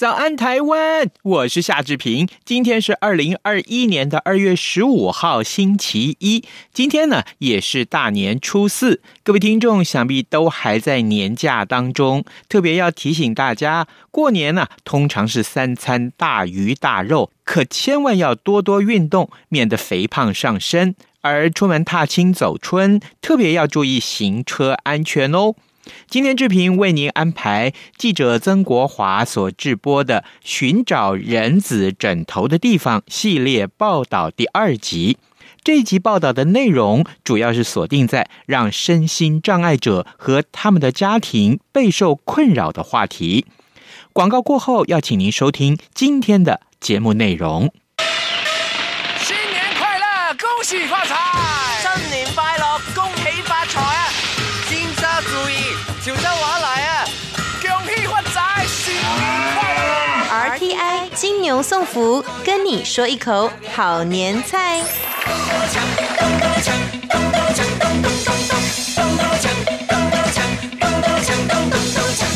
早安，台湾！我是夏志平。今天是二零二一年的二月十五号，星期一。今天呢，也是大年初四。各位听众想必都还在年假当中。特别要提醒大家，过年呢，通常是三餐大鱼大肉，可千万要多多运动，免得肥胖上身。而出门踏青走春，特别要注意行车安全哦。今天志平为您安排记者曾国华所制播的《寻找人子枕头的地方》系列报道第二集。这一集报道的内容主要是锁定在让身心障碍者和他们的家庭备受困扰的话题。广告过后，要请您收听今天的节目内容。新年快乐，恭喜发财！牛送福，跟你说一口好年菜。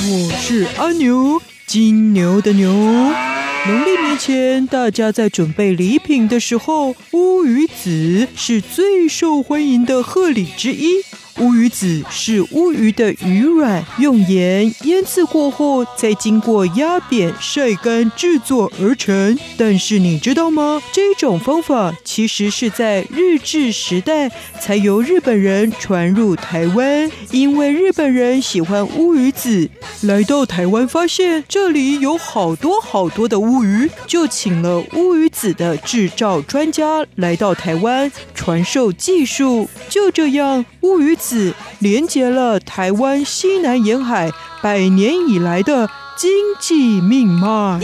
我是阿牛，金牛的牛。农历年前，大家在准备礼品的时候，乌鱼子是最受欢迎的贺礼之一。乌鱼子是乌鱼的鱼卵，用盐腌渍过后，再经过压扁、晒干制作而成。但是你知道吗？这种方法其实是在日治时代才由日本人传入台湾，因为日本人喜欢乌鱼子，来到台湾发现这里有好多好多的乌鱼，就请了乌鱼子的制造专家来到台湾传授技术。就这样，乌鱼子子。连接了台湾西南沿海百年以来的经济命脉。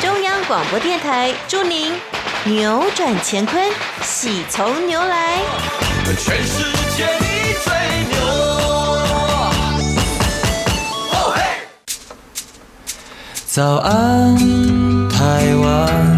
中央广播电台祝您扭转乾坤，喜从牛来。全世界你最牛！哦嘿！早安，台湾。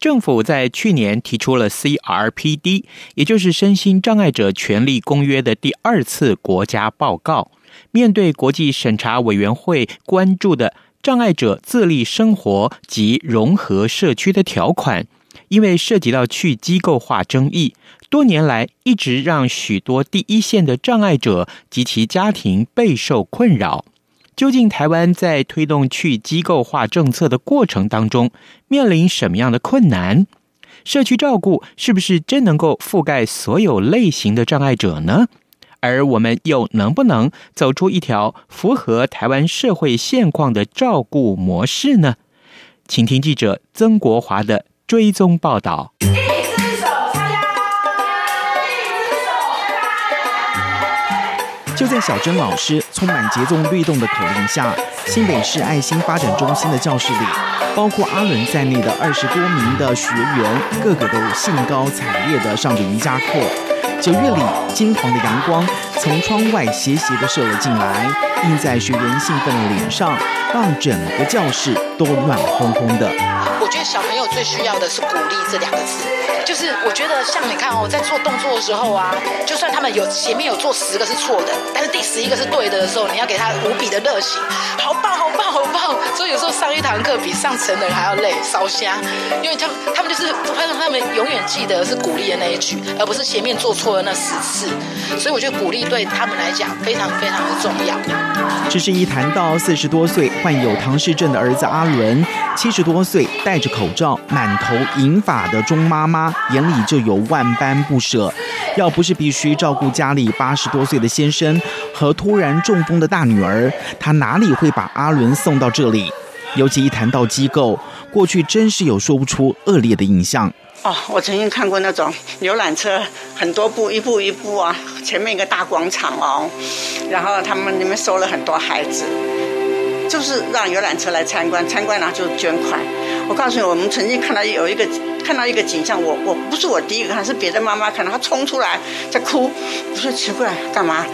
政府在去年提出了 CRPD，也就是身心障碍者权利公约的第二次国家报告。面对国际审查委员会关注的障碍者自立生活及融合社区的条款，因为涉及到去机构化争议，多年来一直让许多第一线的障碍者及其家庭备受困扰。究竟台湾在推动去机构化政策的过程当中，面临什么样的困难？社区照顾是不是真能够覆盖所有类型的障碍者呢？而我们又能不能走出一条符合台湾社会现况的照顾模式呢？请听记者曾国华的追踪报道。就在小珍老师充满节奏律动的口令下，新北市爱心发展中心的教室里，包括阿伦在内的二十多名的学员，个个都兴高采烈地上着瑜伽课。九月里，金黄的阳光从窗外斜斜地射了进来，映在学员兴奋的脸上，让整个教室都暖烘烘的。我觉得小朋友最需要的是鼓励这两个字，就是我觉得像你看哦，在做动作的时候啊，就算他们有前面有做十个是错的，但是第十一个是对的的时候，你要给他无比的热情，好棒好棒好棒！所以有时候上一堂课比上成人还要累，烧香，因为他们他们就是会让他们永远记得是鼓励的那一句，而不是前面做错的那十次。所以我觉得鼓励对他们来讲非常非常的重要。这是一谈到四十多岁患有唐氏症的儿子阿伦，七十多岁戴着口罩、满头银发的钟妈妈，眼里就有万般不舍。要不是必须照顾家里八十多岁的先生和突然中风的大女儿，她哪里会把阿伦送到这里？尤其一谈到机构，过去真是有说不出恶劣的印象。哦，我曾经看过那种游览车，很多步，一步一步啊，前面一个大广场哦，然后他们里面收了很多孩子，就是让游览车来参观，参观然后就捐款。我告诉你，我们曾经看到有一个看到一个景象，我我不是我第一个看，是别的妈妈看到，她冲出来在哭，我说奇怪，干嘛？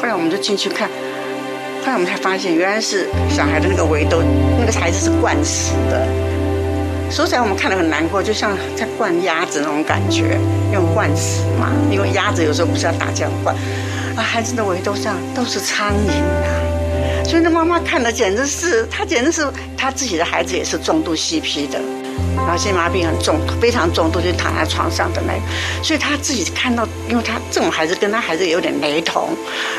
后来我们就进去看，后来我们才发现，原来是小孩的那个围兜，那个孩子是灌食的。说起来，我们看得很难过，就像在灌鸭子那种感觉，用灌食嘛。因为鸭子有时候不是要打这样灌，啊，孩子的围兜上都是苍蝇啊，所以那妈妈看的简直是，她简直是她自己的孩子也是重度 CP 的。脑性麻痹很重，非常重度，就躺在床上的那个，所以他自己看到，因为他这种孩子跟他孩子有点雷同，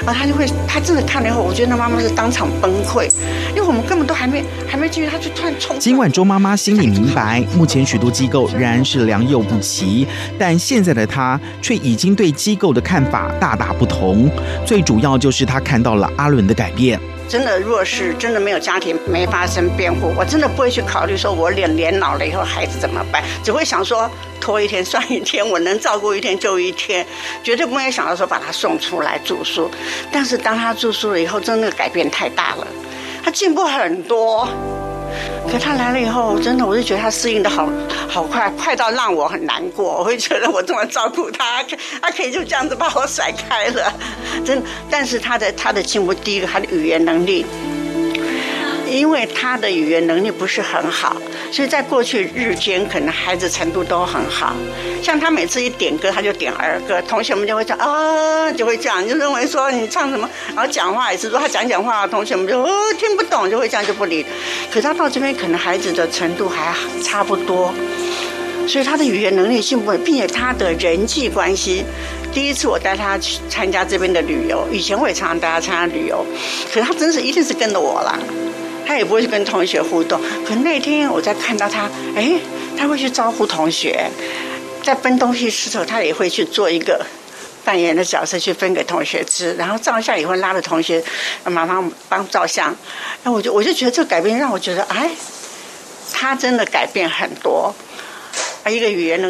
然后他就会，他真的看了以后，我觉得那妈妈是当场崩溃，因为我们根本都还没还没进去，他就突然冲。尽管周妈妈心里明白，目前许多机构仍然是良莠不齐，但现在的她却已经对机构的看法大大不同。最主要就是她看到了阿伦的改变。真的，若是真的没有家庭，没发生变故，我真的不会去考虑说，我年年老了以后孩子怎么办，只会想说拖一天算一天，我能照顾一天就一天，绝对不会想到说把他送出来住宿。但是当他住宿了以后，真的改变太大了，他进步很多。可他来了以后，真的，我就觉得他适应的好好快，快到让我很难过。我会觉得我这么照顾他，他可以就这样子把我甩开了，真的。但是他的他的进步，第一个他的语言能力。因为他的语言能力不是很好，所以在过去日间可能孩子程度都很好。像他每次一点歌，他就点儿歌，同学们就会讲啊，就会这样，就认为说你唱什么，然后讲话也是说他讲讲话，同学们就哦听不懂，就会这样就不理。可是他到这边可能孩子的程度还差不多，所以他的语言能力进步，并且他的人际关系。第一次我带他去参加这边的旅游，以前我也常常带他参加旅游，可是他真是一定是跟着我啦。他也不会去跟同学互动，可那天我在看到他，哎，他会去招呼同学，在分东西吃的时候，他也会去做一个扮演的角色去分给同学吃，然后照相也会拉着同学妈妈帮照相，那我就我就觉得这个改变让我觉得，哎，他真的改变很多。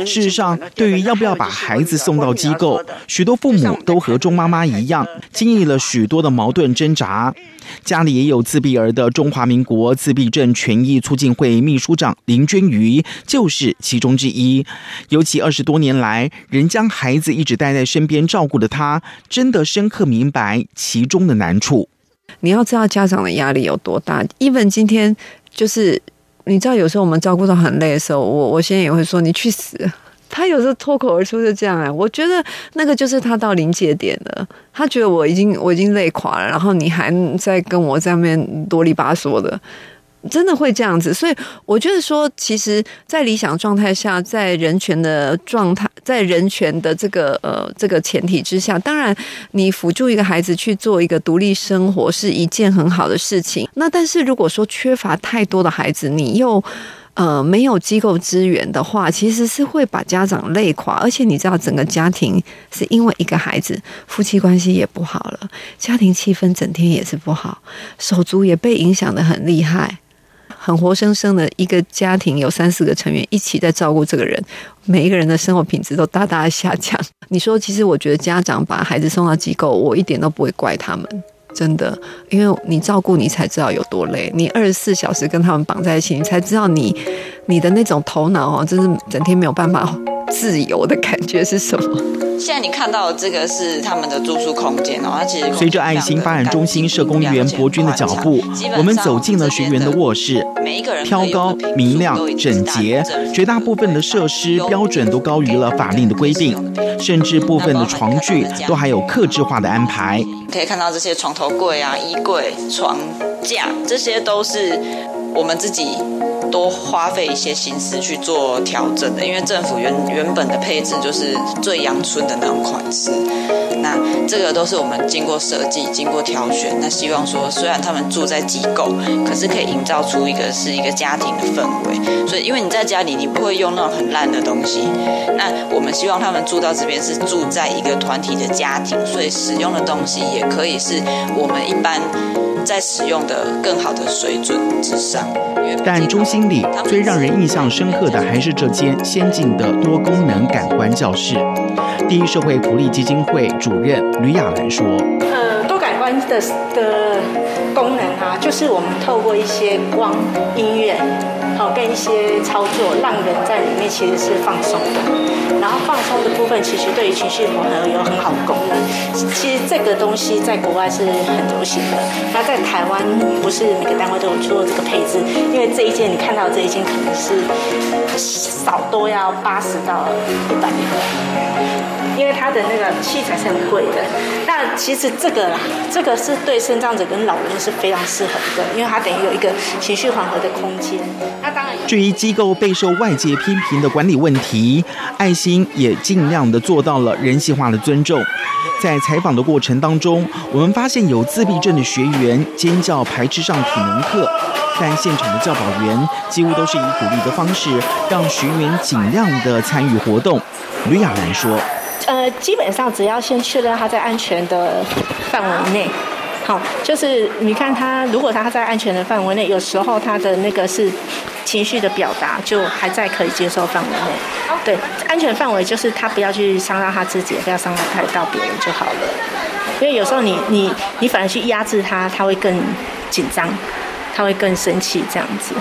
事实上，对于要不要把孩子送到机构，许多父母都和钟妈妈一样，经历了许多的矛盾挣扎。家里也有自闭儿的中华民国自闭症权益促进会秘书长林娟瑜就是其中之一。尤其二十多年来，仍将孩子一直带在身边照顾的他，真的深刻明白其中的难处。你要知道家长的压力有多大。even 今天就是。你知道，有时候我们照顾到很累的时候，我我现在也会说你去死。他有时候脱口而出就这样哎，我觉得那个就是他到临界点了。他觉得我已经我已经累垮了，然后你还在跟我在那边啰里吧嗦的。真的会这样子，所以我觉得说，其实，在理想状态下，在人权的状态，在人权的这个呃这个前提之下，当然，你辅助一个孩子去做一个独立生活是一件很好的事情。那但是如果说缺乏太多的孩子，你又呃没有机构资源的话，其实是会把家长累垮。而且你知道，整个家庭是因为一个孩子，夫妻关系也不好了，家庭气氛整天也是不好，手足也被影响得很厉害。很活生生的一个家庭，有三四个成员一起在照顾这个人，每一个人的生活品质都大大的下降。你说，其实我觉得家长把孩子送到机构，我一点都不会怪他们，真的，因为你照顾你才知道有多累，你二十四小时跟他们绑在一起，你才知道你你的那种头脑哦，真是整天没有办法自由的感觉是什么。现在你看到的这个是他们的住宿空间哦，它其实随着爱心发展中心社工员博君的脚步，我们走进了学员的卧室，每一个人挑高、明亮、整洁，绝大部分的设施标准都高于了法令的规定，甚至部分的床具都还有克制化的安排。可以看到这些床头柜啊、衣柜、床架，这些都是我们自己。多花费一些心思去做调整的，因为政府原原本的配置就是最阳春的那种款式，那这个都是我们经过设计、经过挑选。那希望说，虽然他们住在机构，可是可以营造出一个是一个家庭的氛围。所以，因为你在家里，你不会用那种很烂的东西。那我们希望他们住到这边是住在一个团体的家庭，所以使用的东西也可以是我们一般。在使用的更好的水准之上，但中心里最让人印象深刻的还是这间先进的多功能感官教室。第一社会福利基金会主任吕雅兰说：“呃，多感官的的功能啊，就是我们透过一些光、音乐。”跟一些操作，让人在里面其实是放松的。然后放松的部分，其实对于情绪磨合有很好的功能。其实这个东西在国外是很流行的，那在台湾不是每个单位都有做这个配置。因为这一件你看到这一件可能是少多要八十到一百。它的那个器材是很贵的，那其实这个啦，这个是对身障者跟老人是非常适合的，因为它等于有一个情绪缓和的空间。那当然，至于机构备受外界批评的管理问题，爱心也尽量的做到了人性化的尊重。在采访的过程当中，我们发现有自闭症的学员尖叫排斥上体能课，但现场的教保员几乎都是以鼓励的方式，让学员尽量的参与活动。吕雅兰说。呃，基本上只要先确认他在安全的范围内，好，就是你看他，如果他在安全的范围内，有时候他的那个是情绪的表达，就还在可以接受范围内。对，安全范围就是他不要去伤到他自己，不要伤害到别人就好了。因为有时候你你你反而去压制他，他会更紧张，他会更生气这样子。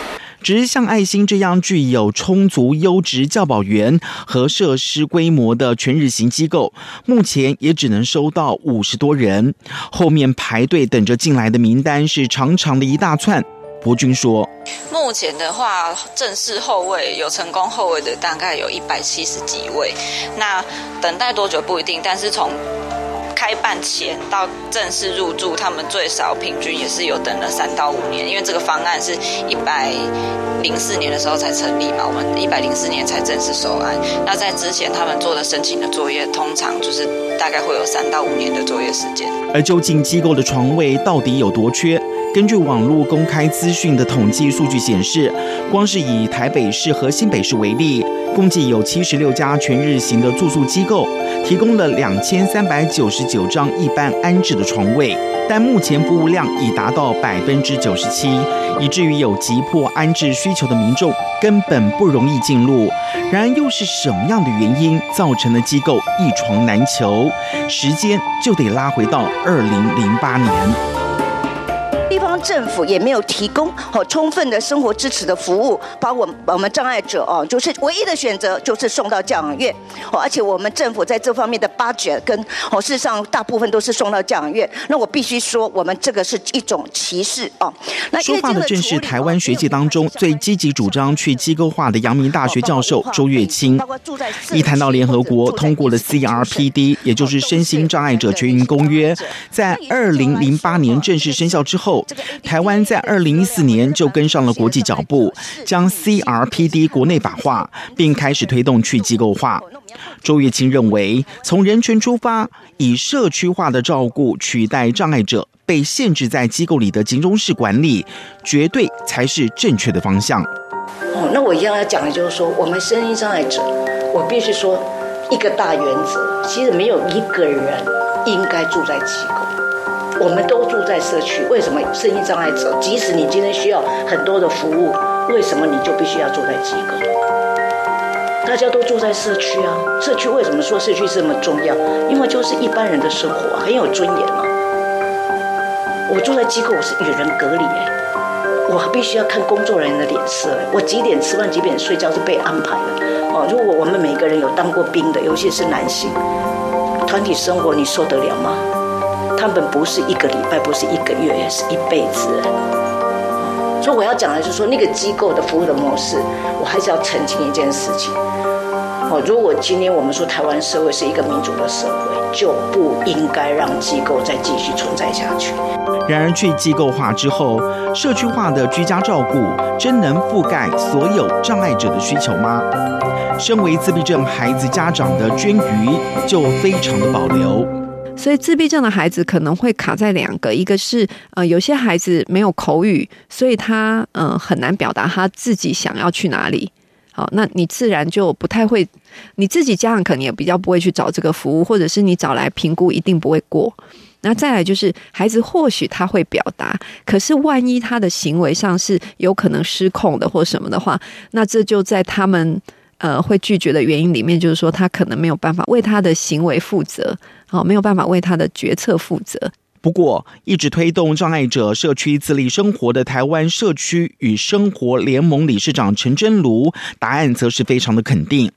只是像爱心这样具有充足优质教保员和设施规模的全日型机构，目前也只能收到五十多人，后面排队等着进来的名单是长长的一大串。博君说：“目前的话，正式后位有成功后位的大概有一百七十几位，那等待多久不一定，但是从。”开办前到正式入住，他们最少平均也是有等了三到五年，因为这个方案是一百零四年的时候才成立嘛，我们一百零四年才正式收案。那在之前，他们做的申请的作业，通常就是大概会有三到五年的作业时间。而究竟机构的床位到底有多缺？根据网络公开资讯的统计数据显示，光是以台北市和新北市为例，共计有七十六家全日型的住宿机构，提供了两千三百九十九张一般安置的床位，但目前服务量已达到百分之九十七，以至于有急迫安置需求的民众根本不容易进入。然而，又是什么样的原因造成了机构一床难求？时间就得拉回到二零零八年。政府也没有提供好充分的生活支持的服务，把我们我们障碍者哦，就是唯一的选择就是送到教养院，而且我们政府在这方面的 budget 跟哦，事实上大部分都是送到教养院。那我必须说，我们这个是一种歧视哦。那说话的正是台湾学界当中最积极主张去机构化的阳明大学教授周月清。一谈到联合国通过了 CRPD，也就是身心障碍者权益公约，在二零零八年正式生效之后。台湾在二零一四年就跟上了国际脚步，将 CRPD 国内法化，并开始推动去机构化。周月清认为，从人权出发，以社区化的照顾取代障碍者被限制在机构里的集中式管理，绝对才是正确的方向。哦，那我一样要讲的就是说，我们身心障碍者，我必须说一个大原则，其实没有一个人应该住在机构。我们都住在社区，为什么身心障碍者，即使你今天需要很多的服务，为什么你就必须要住在机构？大家都住在社区啊，社区为什么说社区这么重要？因为就是一般人的生活很有尊严嘛。我住在机构，我是与人隔离哎，我必须要看工作人员的脸色，我几点吃饭，几点睡觉是被安排的哦。如果我们每个人有当过兵的，尤其是男性。团体生活你受得了吗？他们不是一个礼拜，不是一个月，也是一辈子。所以我要讲的是说，那个机构的服务的模式，我还是要澄清一件事情。哦，如果今天我们说台湾社会是一个民主的社会，就不应该让机构再继续存在下去。然而，去机构化之后，社区化的居家照顾真能覆盖所有障碍者的需求吗？身为自闭症孩子家长的娟瑜就非常的保留。所以自闭症的孩子可能会卡在两个，一个是呃有些孩子没有口语，所以他呃很难表达他自己想要去哪里。好，那你自然就不太会，你自己家长可能也比较不会去找这个服务，或者是你找来评估一定不会过。那再来就是孩子或许他会表达，可是万一他的行为上是有可能失控的或什么的话，那这就在他们。呃，会拒绝的原因里面，就是说他可能没有办法为他的行为负责，好、没有办法为他的决策负责。不过，一直推动障碍者社区自立生活的台湾社区与生活联盟理事长陈真如，答案则是非常的肯定。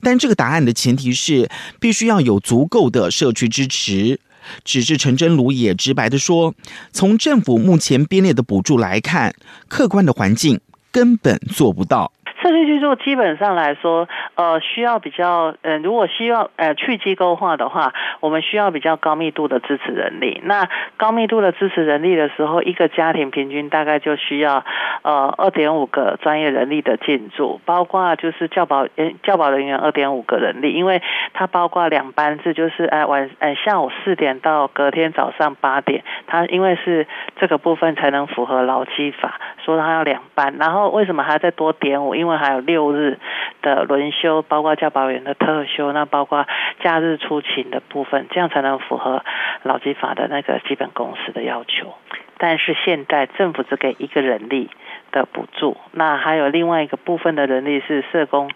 但这个答案的前提是，必须要有足够的社区支持。只是陈真如也直白的说，从政府目前编列的补助来看，客观的环境根本做不到。社区居住基本上来说，呃，需要比较，呃，如果需要呃去机构化的话，我们需要比较高密度的支持人力。那高密度的支持人力的时候，一个家庭平均大概就需要呃二点五个专业人力的进驻，包括就是教保呃教保人员二点五个人力，因为它包括两班制，就是呃晚呃下午四点到隔天早上八点，它因为是这个部分才能符合劳基法，说它要两班，然后为什么还要再多点五？因为因为还有六日的轮休，包括教保员的特休，那包括假日出勤的部分，这样才能符合劳基法的那个基本工时的要求。但是现在政府只给一个人力的补助，那还有另外一个部分的人力是社工，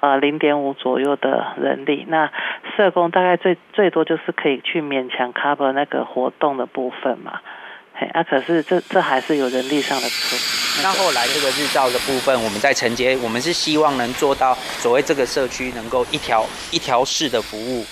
呃，零点五左右的人力。那社工大概最最多就是可以去勉强 cover 那个活动的部分嘛。那、啊、可是这这还是有人力上的错。那后来这个日照的部分，我们在承接，我们是希望能做到所谓这个社区能够一条一条式的服务。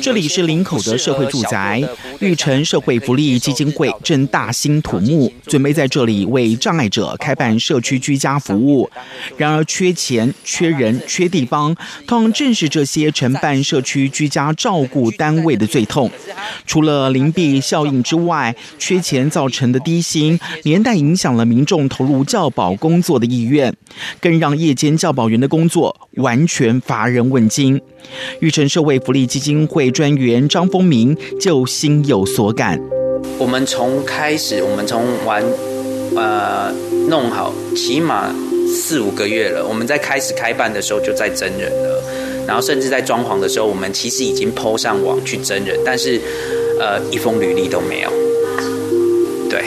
这里是林口的社会住宅，玉成社会福利基金会正大兴土木，准备在这里为障碍者开办社区居家服务。然而缺钱、缺人、缺地方，通常正是这些承办社区居家照顾单位的最痛。除了邻避效应之外，缺钱造成的低薪，连带影响了民众投入教保工作的意愿，更让夜间教保员的工作完全乏人问津。玉成社会福利基金会专员张丰明就心有所感。我们从开始，我们从完呃弄好，起码四五个月了。我们在开始开办的时候就在征人了，然后甚至在装潢的时候，我们其实已经抛上网去征人，但是呃一封履历都没有。对，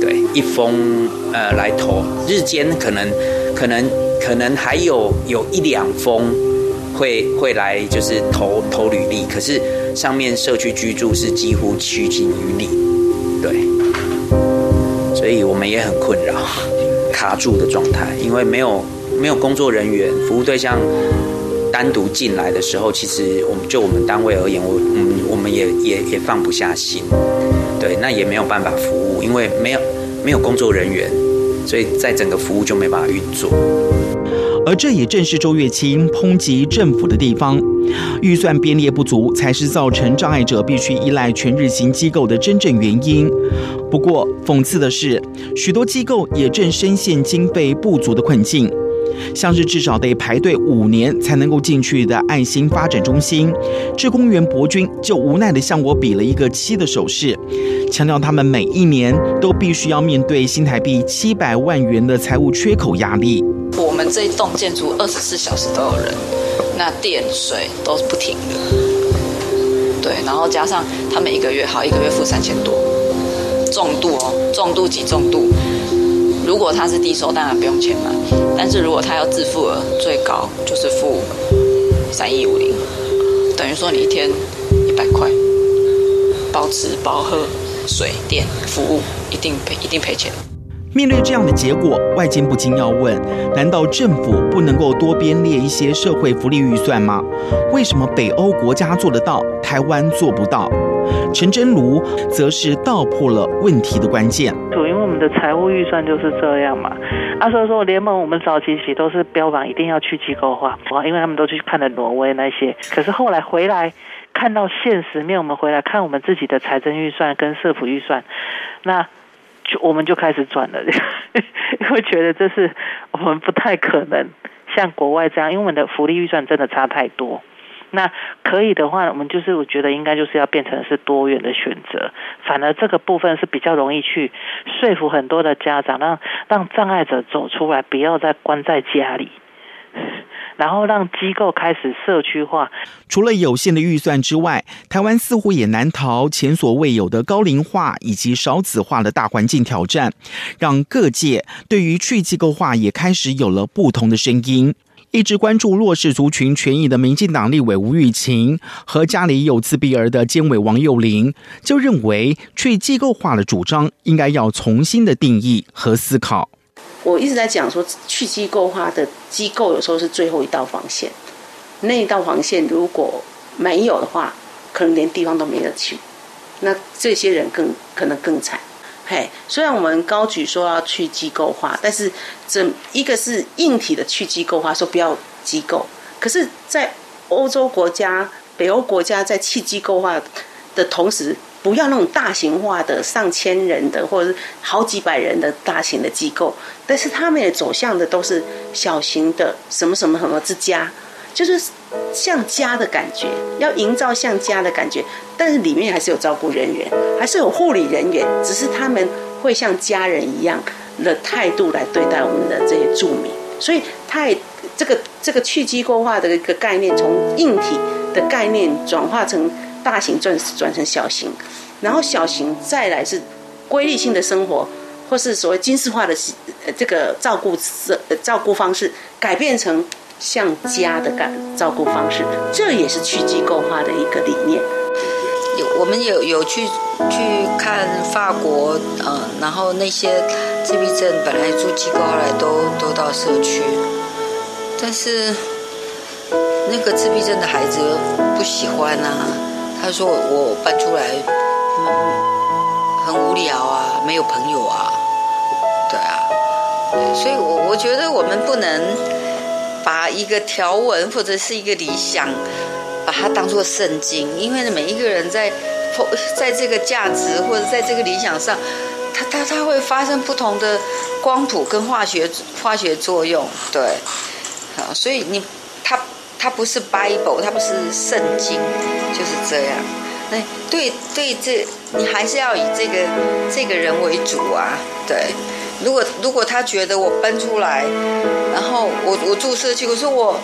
对，一封呃来投，日间可能可能可能还有有一两封。会会来就是投投履历，可是上面社区居住是几乎趋近于零，对，所以我们也很困扰，卡住的状态，因为没有没有工作人员，服务对象单独进来的时候，其实我们就我们单位而言，我嗯我们也也也放不下心，对，那也没有办法服务，因为没有没有工作人员，所以在整个服务就没办法运作。而这也正是周月清抨击政府的地方，预算编列不足才是造成障碍者必须依赖全日型机构的真正原因。不过，讽刺的是，许多机构也正深陷经费不足的困境，像是至少得排队五年才能够进去的爱心发展中心，志工员博君就无奈地向我比了一个七的手势，强调他们每一年都必须要面对新台币七百万元的财务缺口压力。我们这一栋建筑二十四小时都有人，那电水都不停的，对，然后加上他们一个月好一个月付三千多，重度哦，重度及重度，如果他是低收当然不用钱嘛，但是如果他要自付额最高就是付三一五零，等于说你一天一百块，包吃包喝水电服务一定赔一定赔钱。面对这样的结果，外界不禁要问：难道政府不能够多编列一些社会福利预算吗？为什么北欧国家做得到，台湾做不到？陈真如则是道破了问题的关键。因为我们的财务预算就是这样嘛。啊，所以说联盟我们早期起都是标榜一定要去机构化，哇因为他们都去看了挪威那些，可是后来回来看到现实面，我们回来看我们自己的财政预算跟社福预算，那。就我们就开始转了，因为觉得这是我们不太可能像国外这样，因为我们的福利预算真的差太多。那可以的话，我们就是我觉得应该就是要变成是多元的选择，反而这个部分是比较容易去说服很多的家长，让让障碍者走出来，不要再关在家里。然后让机构开始社区化。除了有限的预算之外，台湾似乎也难逃前所未有的高龄化以及少子化的大环境挑战，让各界对于去机构化也开始有了不同的声音。一直关注弱势族群权益的民进党立委吴玉琴和家里有自闭儿的监委王幼玲，就认为去机构化的主张应该要重新的定义和思考。我一直在讲说，去机构化的机构有时候是最后一道防线，那一道防线如果没有的话，可能连地方都没得去，那这些人更可能更惨。嘿，虽然我们高举说要去机构化，但是这一个是硬体的去机构化，说不要机构，可是，在欧洲国家、北欧国家在去机构化的同时。不要那种大型化的上千人的，或者是好几百人的大型的机构，但是他们也走向的都是小型的什么什么什么之家，就是像家的感觉，要营造像家的感觉，但是里面还是有照顾人员，还是有护理人员，只是他们会像家人一样的态度来对待我们的这些住民，所以他这个这个去机构化的一个概念，从硬体的概念转化成。大型转转成小型，然后小型再来是规律性的生活，或是所谓军事化的呃这个照顾照顾方式，改变成像家的感照顾方式，这也是去机构化的一个理念。有我们有有去去看法国，嗯，然后那些自闭症本来住机构，后来都都到社区，但是那个自闭症的孩子不喜欢啊。他说：“我搬出来，嗯很无聊啊，没有朋友啊，对啊，所以我我觉得我们不能把一个条文或者是一个理想，把它当做圣经，因为每一个人在在这个价值或者在这个理想上，他他他会发生不同的光谱跟化学化学作用，对，啊，所以你他。”它不是 Bible，它不是圣经，就是这样。那对对，这你还是要以这个这个人为主啊。对，如果如果他觉得我搬出来，然后我我住社区，我说我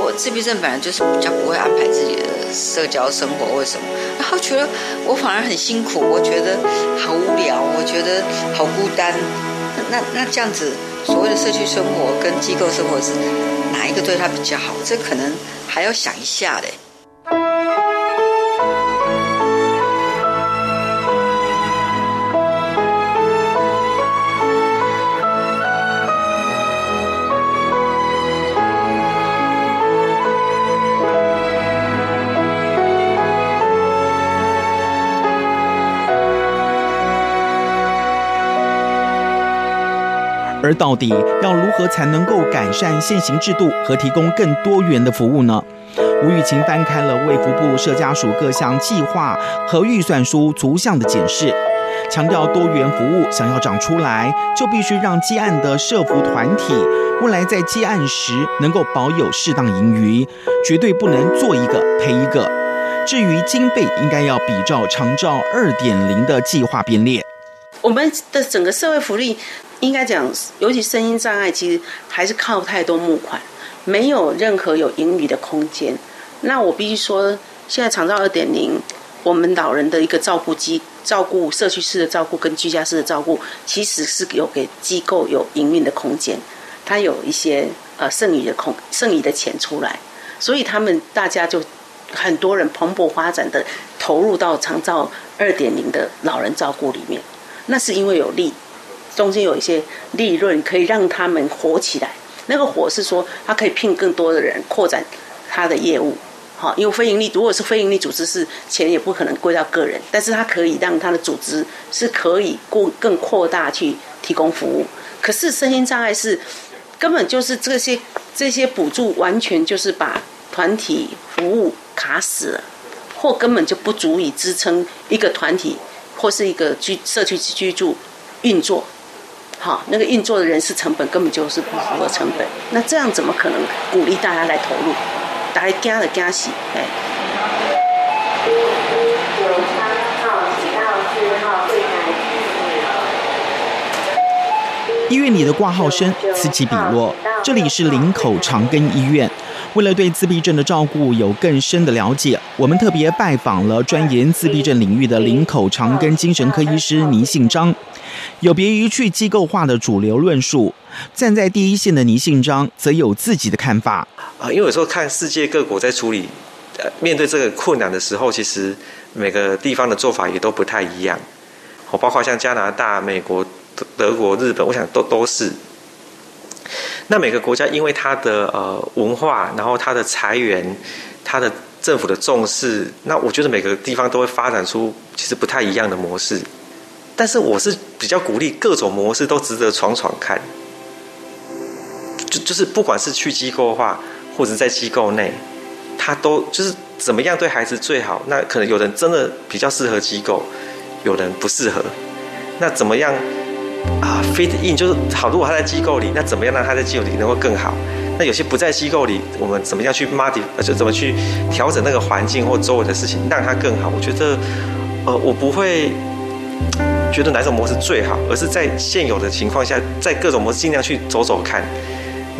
我自闭症本来就是比较不会安排自己的社交生活，为什么？然后觉得我反而很辛苦，我觉得好无聊，我觉得好孤单。那那这样子，所谓的社区生活跟机构生活是？哪一个对他比较好？这可能还要想一下嘞。而到底要如何才能够改善现行制度和提供更多元的服务呢？吴玉琴翻开了卫福部社家署各项计划和预算书逐项的检视，强调多元服务想要长出来，就必须让接案的社福团体未来在接案时能够保有适当盈余，绝对不能做一个赔一个。至于经费，应该要比照长照二点零的计划编列。我们的整个社会福利。应该讲，尤其身心障碍，其实还是靠太多募款，没有任何有盈余的空间。那我必须说，现在长照二点零，我们老人的一个照顾机、照顾社区式的照顾跟居家式的照顾，其实是有给机构有营运的空间，它有一些呃剩余的空、剩余的钱出来，所以他们大家就很多人蓬勃发展的投入到长照二点零的老人照顾里面，那是因为有利。中间有一些利润，可以让他们活起来。那个活是说，他可以聘更多的人，扩展他的业务。好，因为非营利，如果是非营利组织，是钱也不可能归到个人，但是他可以让他的组织是可以过更扩大去提供服务。可是身心障碍是根本就是这些这些补助完全就是把团体服务卡死了，或根本就不足以支撑一个团体或是一个居社区居住运作。好，那个运作的人事成本根本就是不符合成本，那这样怎么可能鼓励大家来投入？大家惊的惊死，哎。医院里的挂号声此起彼落。这里是林口长庚医院。为了对自闭症的照顾有更深的了解，我们特别拜访了专研自闭症领域的林口长庚精神科医师倪信章。有别于去机构化的主流论述，站在第一线的倪信章则有自己的看法。啊，因为有时候看世界各国在处理，呃，面对这个困难的时候，其实每个地方的做法也都不太一样。哦，包括像加拿大、美国、德国、日本，我想都都是。那每个国家因为它的呃文化，然后它的财源，它的政府的重视，那我觉得每个地方都会发展出其实不太一样的模式。但是我是比较鼓励各种模式都值得闯闯看。就就是不管是去机构化。或者在机构内，他都就是怎么样对孩子最好？那可能有人真的比较适合机构，有人不适合。那怎么样啊？fit in 就是好。如果他在机构里，那怎么样让他在机构里能够更好？那有些不在机构里，我们怎么样去 modify？就怎么去调整那个环境或周围的事情，让他更好？我觉得，呃，我不会觉得哪种模式最好，而是在现有的情况下，在各种模式尽量去走走看。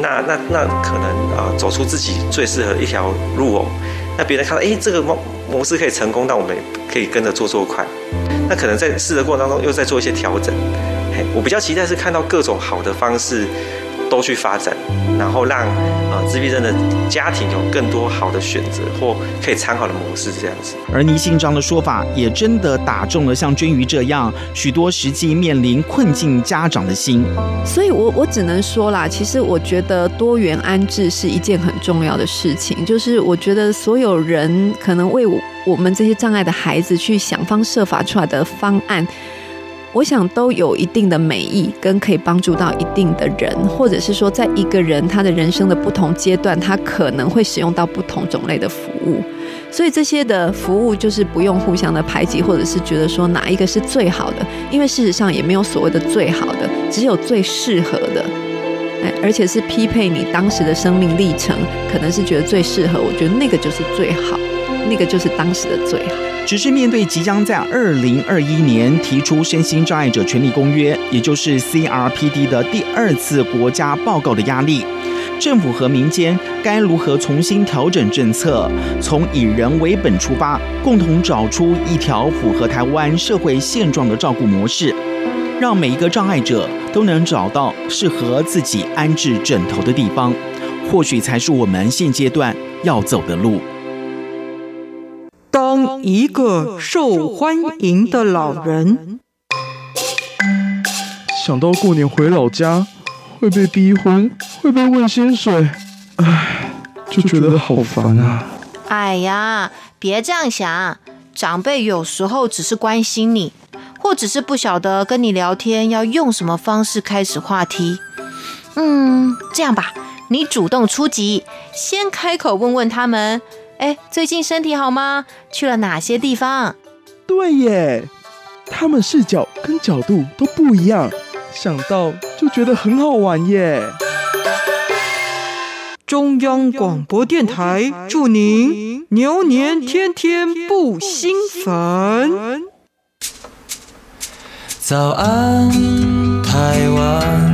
那那那可能啊、呃，走出自己最适合一条路哦。那别人看到，哎，这个模模式可以成功，那我们可以跟着做做看。那可能在试的过程当中，又在做一些调整。嘿，我比较期待是看到各种好的方式。都去发展，然后让呃自闭症的家庭有更多好的选择或可以参考的模式，这样子。而倪信章的说法也真的打中了像君瑜这样许多实际面临困境家长的心。所以我我只能说啦，其实我觉得多元安置是一件很重要的事情，就是我觉得所有人可能为我们这些障碍的孩子去想方设法出来的方案。我想都有一定的美意，跟可以帮助到一定的人，或者是说，在一个人他的人生的不同阶段，他可能会使用到不同种类的服务。所以这些的服务就是不用互相的排挤，或者是觉得说哪一个是最好的，因为事实上也没有所谓的最好的，只有最适合的。哎，而且是匹配你当时的生命历程，可能是觉得最适合，我觉得那个就是最好，那个就是当时的最好。只是面对即将在二零二一年提出身心障碍者权利公约，也就是 CRPD 的第二次国家报告的压力，政府和民间该如何重新调整政策，从以人为本出发，共同找出一条符合台湾社会现状的照顾模式，让每一个障碍者都能找到适合自己安置枕头的地方，或许才是我们现阶段要走的路。当一个受欢迎的老人，想到过年回老家会被逼婚，会被问薪水，唉，就觉得好烦啊！哎呀，别这样想，长辈有时候只是关心你，或只是不晓得跟你聊天要用什么方式开始话题。嗯，这样吧，你主动出击，先开口问问他们。哎，最近身体好吗？去了哪些地方？对耶，他们视角跟角度都不一样，想到就觉得很好玩耶。中央广播电台祝您牛年天天不兴奋。早安，台湾，你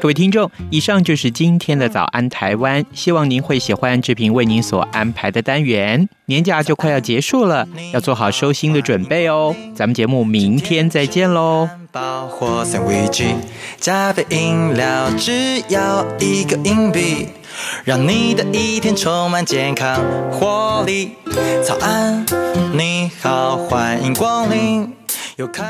各位听众，以上就是今天的早安台湾，希望您会喜欢志平为您所安排的单元。年假就快要结束了，要做好收心的准备哦。咱们节目明天再见喽。包或三明治，加杯饮料，只要一个硬币，让你的一天充满健康活力。早安，你好，欢迎光临。有开。